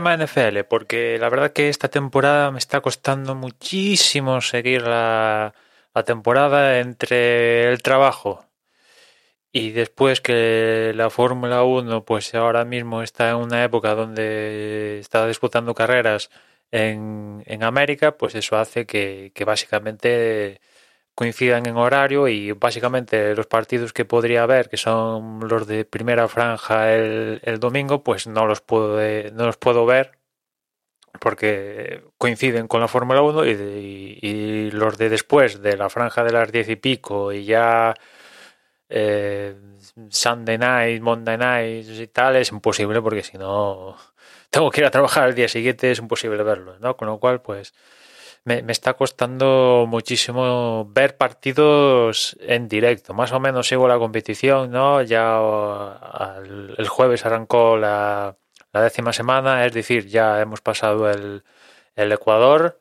tema NFL, porque la verdad que esta temporada me está costando muchísimo seguir la, temporada entre el trabajo y después que la Fórmula 1 pues ahora mismo está en una época donde está disputando carreras en, en América, pues eso hace que básicamente coincidan en horario y básicamente los partidos que podría haber, que son los de primera franja el, domingo, pues no los puedo no los puedo ver porque coinciden con la Fórmula 1 y, los de después de la franja de las diez y pico y ya eh, Sunday night, Monday night y tal es imposible porque si no tengo que ir a trabajar el día siguiente es imposible verlo, ¿no? Con lo cual pues me, me, está costando muchísimo ver partidos en directo. Más o menos sigo la competición, ¿no? Ya el jueves arrancó la, la, décima semana, es decir, ya hemos pasado el, el Ecuador.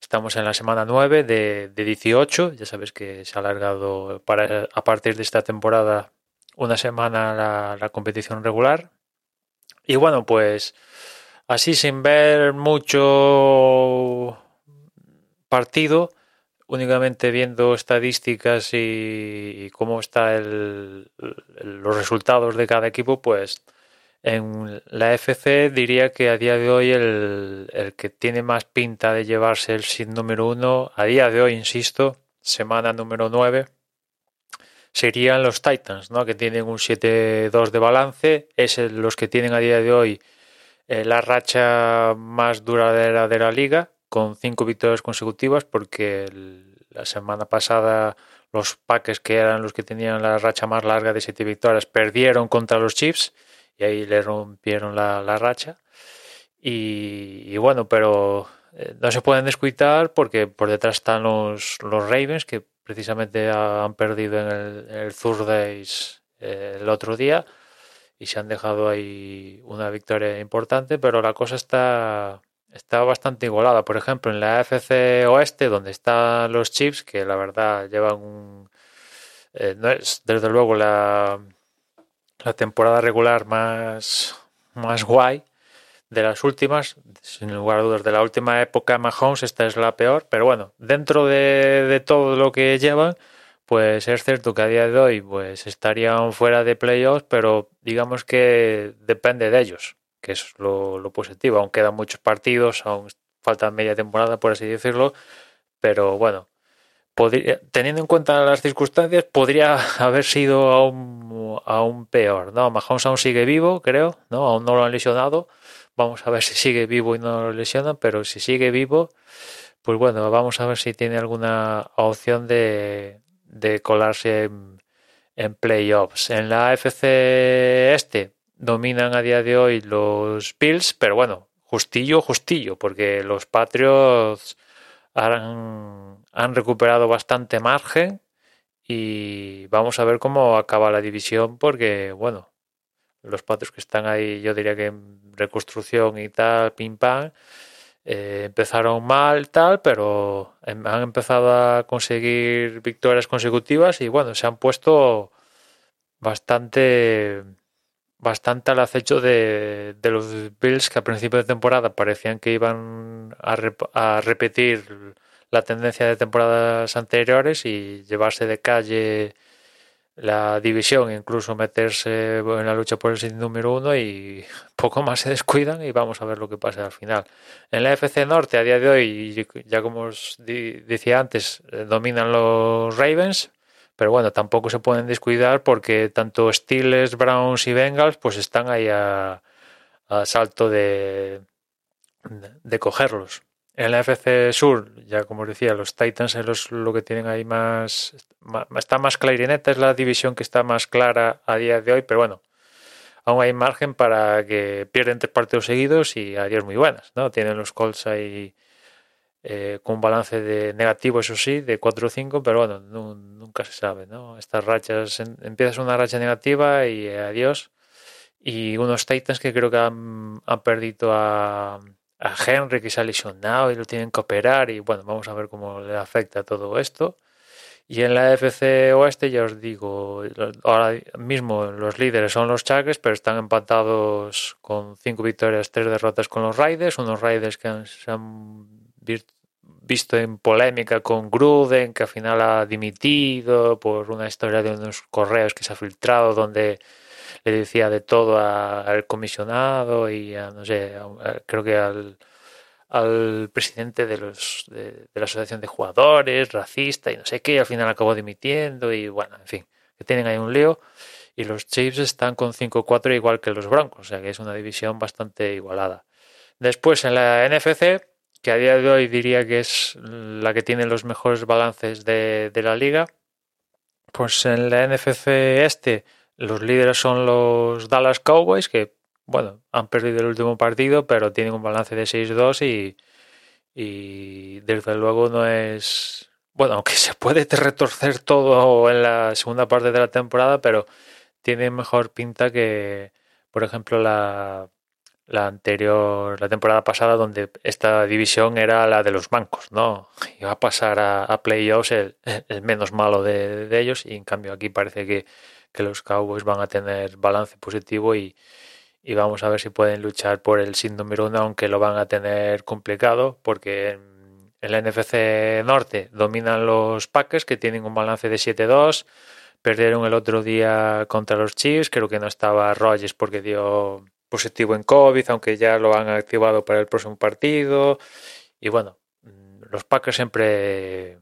Estamos en la semana 9 de, de 18. Ya sabes que se ha alargado para, a partir de esta temporada una semana la, la competición regular. Y bueno, pues así sin ver mucho partido, únicamente viendo estadísticas y, y cómo está el, el, los resultados de cada equipo, pues en la FC diría que a día de hoy el, el que tiene más pinta de llevarse el sin número uno, a día de hoy, insisto, semana número 9, serían los Titans, ¿no? que tienen un 7-2 de balance, es los que tienen a día de hoy eh, la racha más duradera de la liga, con cinco victorias consecutivas porque la semana pasada los Packers que eran los que tenían la racha más larga de siete victorias perdieron contra los Chiefs y ahí le rompieron la, la racha. Y, bueno pero eh, no se pueden descuidar porque por detrás están los, los Ravens que precisamente han perdido en el, en el eh, el otro día y se han dejado ahí una victoria importante pero la cosa está está bastante igualada. Por ejemplo, en la FC Oeste, donde están los Chiefs, que la verdad llevan. Eh, no es desde luego la, la temporada regular más, más guay de las últimas, sin lugar a dudas, de la última época Mahomes, esta es la peor, pero bueno, dentro de, de todo lo que llevan, pues es cierto que a día de hoy pues estarían fuera de playoffs, pero digamos que depende de ellos que es lo, positivo. Aún quedan muchos partidos, aún falta media temporada, por así decirlo, pero bueno, podría, teniendo en cuenta las circunstancias, podría haber sido aún, aún peor. ¿no? Mahomes aún sigue vivo, creo, ¿no? aún no lo han lesionado. Vamos a ver si sigue vivo y no lo lesionan, pero si sigue vivo, pues bueno, vamos a ver si tiene alguna opción de, de colarse en, en playoffs. En la AFC este, dominan a día de hoy los Bills, pero bueno, justillo, justillo, porque los Patriots han, han recuperado bastante margen y vamos a ver cómo acaba la división porque, bueno, los Patriots que están ahí, yo diría que en reconstrucción y tal, pim pam, eh, empezaron mal tal, pero em, han empezado a conseguir victorias consecutivas y bueno, se han puesto bastante bastante al acecho de, de, los Bills que a principio de temporada parecían que iban a, rep a, repetir la tendencia de temporadas anteriores y llevarse de calle la división, incluso meterse en la lucha por el sin número uno y poco más se descuidan y vamos a ver lo que pasa al final. En la FC Norte a día de hoy, ya como os decía antes, eh, dominan los Ravens, pero bueno, tampoco se pueden descuidar porque tanto Steelers, Browns y Bengals pues están ahí a, a salto de, de, cogerlos. En la FC Sur, ya como os decía, los Titans es lo que tienen ahí más, más, está más clarineta, es la división que está más clara a día de hoy, pero bueno, aún hay margen para que pierden tres partidos seguidos y adiós muy buenas, ¿no? Tienen los Colts ahí eh, con un balance de negativo, eso sí, de 4 o 5, pero bueno, no, nunca se sabe, ¿no? Estas rachas, en, empiezas una racha negativa y eh, adiós. Y unos Titans que creo que han, han perdido a, a, Henry, que se ha lesionado y lo tienen que operar, y bueno, vamos a ver cómo le afecta todo esto. Y en la FC Oeste, ya os digo, ahora mismo los líderes son los Chargers, pero están empatados con cinco victorias, tres derrotas con los Raiders, unos Raiders que se han visto en polémica con Gruden, que al final ha dimitido por una historia de unos correos que se ha filtrado donde le decía de todo al comisionado y a, no sé, creo que al al presidente de, los, de, la asociación de jugadores, racista y no sé qué, y al final acabó dimitiendo y bueno, en fin, que tienen ahí un lío y los Chiefs están con 5-4 igual que los Broncos, o sea que es una división bastante igualada. Después en la NFC, que a día de hoy diría que es la que tiene los mejores balances de, la liga, pues en la NFC este los líderes son los Dallas Cowboys, que bueno, han perdido el último partido, pero tienen un balance de 6-2 y, y desde luego no es... Bueno, aunque se puede retorcer todo en la segunda parte de la temporada, pero tiene mejor pinta que, por ejemplo, la, la anterior, la temporada pasada, donde esta división era la de los bancos, ¿no? Iba a pasar a, playoffs el, menos malo de, ellos, y en cambio aquí parece que, que los Cowboys van a tener balance positivo y, y vamos a ver si pueden luchar por el sin número uno, aunque lo van a tener complicado, porque en el NFC Norte dominan los Packers, que tienen un balance de 7-2. Perdieron el otro día contra los Chiefs, creo que no estaba Rogers porque dio positivo en COVID, aunque ya lo han activado para el próximo partido. Y bueno, los Packers siempre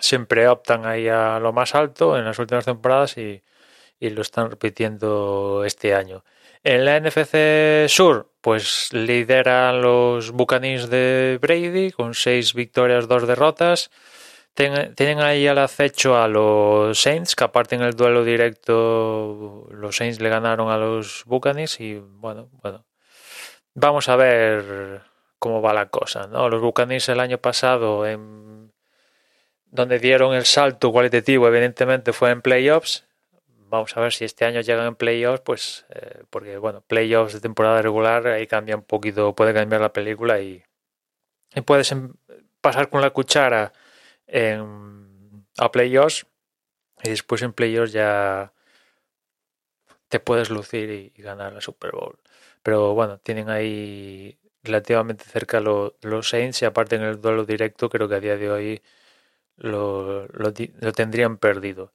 siempre optan ahí a lo más alto en las últimas temporadas y, y lo están repitiendo este año. En la NFC Sur, pues lideran los Buccaneers de Brady con seis victorias, dos derrotas. Tienen ahí al acecho a los Saints, que aparte en el duelo directo los Saints le ganaron a los Buccaneers y bueno, bueno. Vamos a ver cómo va la cosa, ¿no? Los Buccaneers el año pasado en donde dieron el salto cualitativo evidentemente fue en playoffs vamos a ver si este año llegan en playoffs, pues, eh, porque bueno, playoffs de temporada regular, ahí cambia un poquito, puede cambiar la película y, puedes em, pasar con la cuchara en, a playoffs y después en playoffs ya te puedes lucir y, ganar la Super Bowl. Pero bueno, tienen ahí relativamente cerca los Saints y aparte en el duelo directo creo que a día de hoy lo, lo tendrían perdido.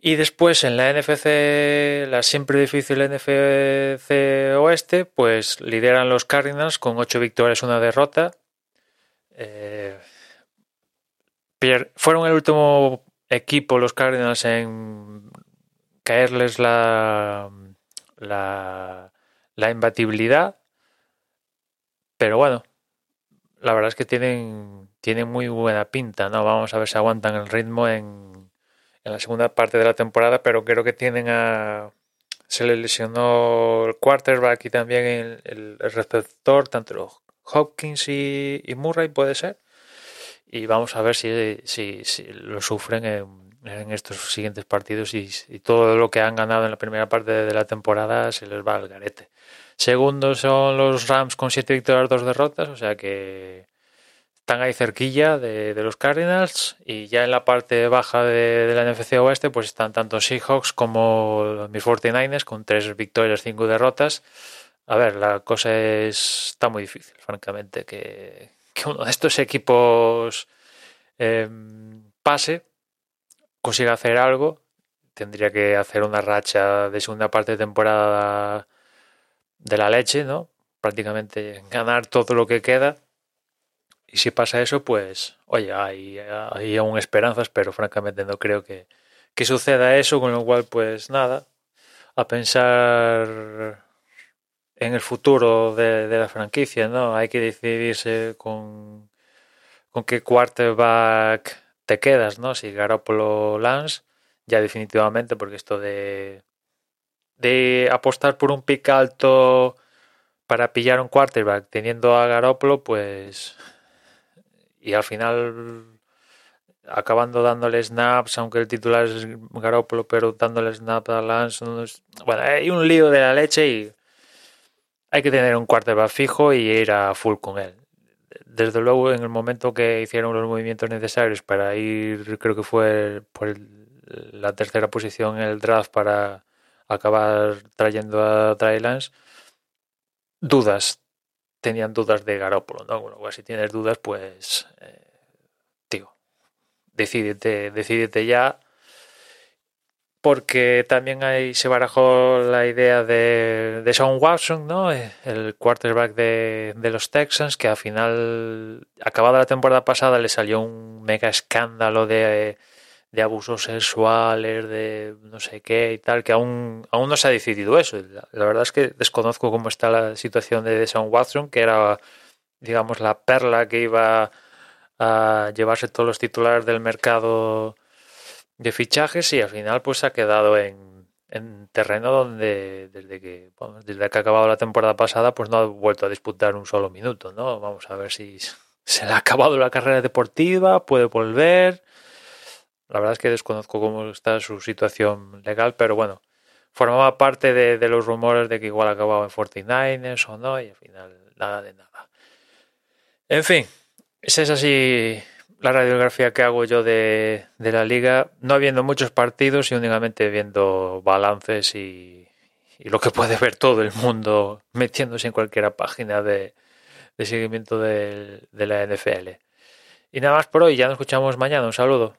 Y después en la NFC, la siempre difícil NFC Oeste, pues lideran los Cardinals con ocho victorias, una derrota. Eh, fueron el último equipo los Cardinals en caerles la, la, imbatibilidad. Pero bueno, la verdad es que tienen, tienen muy buena pinta, ¿no? Vamos a ver si aguantan el ritmo en en la segunda parte de la temporada, pero creo que tienen a... Se le lesionó el quarterback y también el, receptor, tanto Hopkins y, Murray puede ser. Y vamos a ver si, si, lo sufren en, estos siguientes partidos y, todo lo que han ganado en la primera parte de la temporada se les va al garete. Segundo son los Rams con siete victorias, dos derrotas, o sea que están ahí cerquilla de, los Cardinals y ya en la parte baja de, la NFC Oeste pues están tanto Seahawks como mis 49ers con tres victorias, cinco derrotas. A ver, la cosa es, está muy difícil, francamente, que, uno de estos equipos em, pase, consiga hacer algo. Tendría que hacer una racha de segunda parte de temporada de la leche, ¿no? Prácticamente ganar todo lo que queda y si pasa eso, pues, oye, hay, hay aún esperanzas, pero francamente no creo que, que suceda eso, con lo cual, pues nada, a pensar en el futuro de, la franquicia, ¿no? Hay que decidirse con, con qué quarterback te quedas, ¿no? Si Garoppolo Lance, ya definitivamente, porque esto de, de apostar por un pick alto para pillar un quarterback teniendo a Garoppolo, pues y al final acabando dándole snaps, aunque el titular es Garoppolo, pero dándole snaps a Lance. Bueno, hay un lío de la leche y hay que tener un quarterback fijo y ir a full con él. desde luego en el momento que hicieron los movimientos necesarios para ir, creo que fue por la tercera posición en el draft para acabar trayendo a Trylance, dudas, tenían dudas de Garópolo, ¿no? Bueno, pues si tienes dudas, pues, eh, tío, decídete ya porque también ahí se barajó la idea de, de Sean Watson, ¿no? el quarterback de, los Texans, que al final, acabada la temporada pasada, le salió un mega escándalo de, de abusos sexuales, de no sé qué y tal, que aún, aún no se ha decidido eso. La, verdad es que desconozco cómo está la situación de Sean Watson, que era, digamos, la perla que iba a llevarse todos los titulares del mercado de fichajes y al final pues ha quedado en, en terreno donde desde que desde que ha acabado la temporada pasada pues no ha vuelto a disputar un solo minuto, ¿no? Vamos a ver si se le ha acabado la carrera deportiva, puede volver. La verdad es que desconozco cómo está su situación legal, pero bueno, formaba parte de, los rumores de que igual acababa en 49ers o no, y al final nada de nada. En fin, ese es así la radiografía que hago yo de, de, la liga, no habiendo muchos partidos y únicamente viendo balances y, y, lo que puede ver todo el mundo metiéndose en cualquier página de, de seguimiento de, de la NFL. Y nada más por hoy, ya nos escuchamos mañana, un saludo.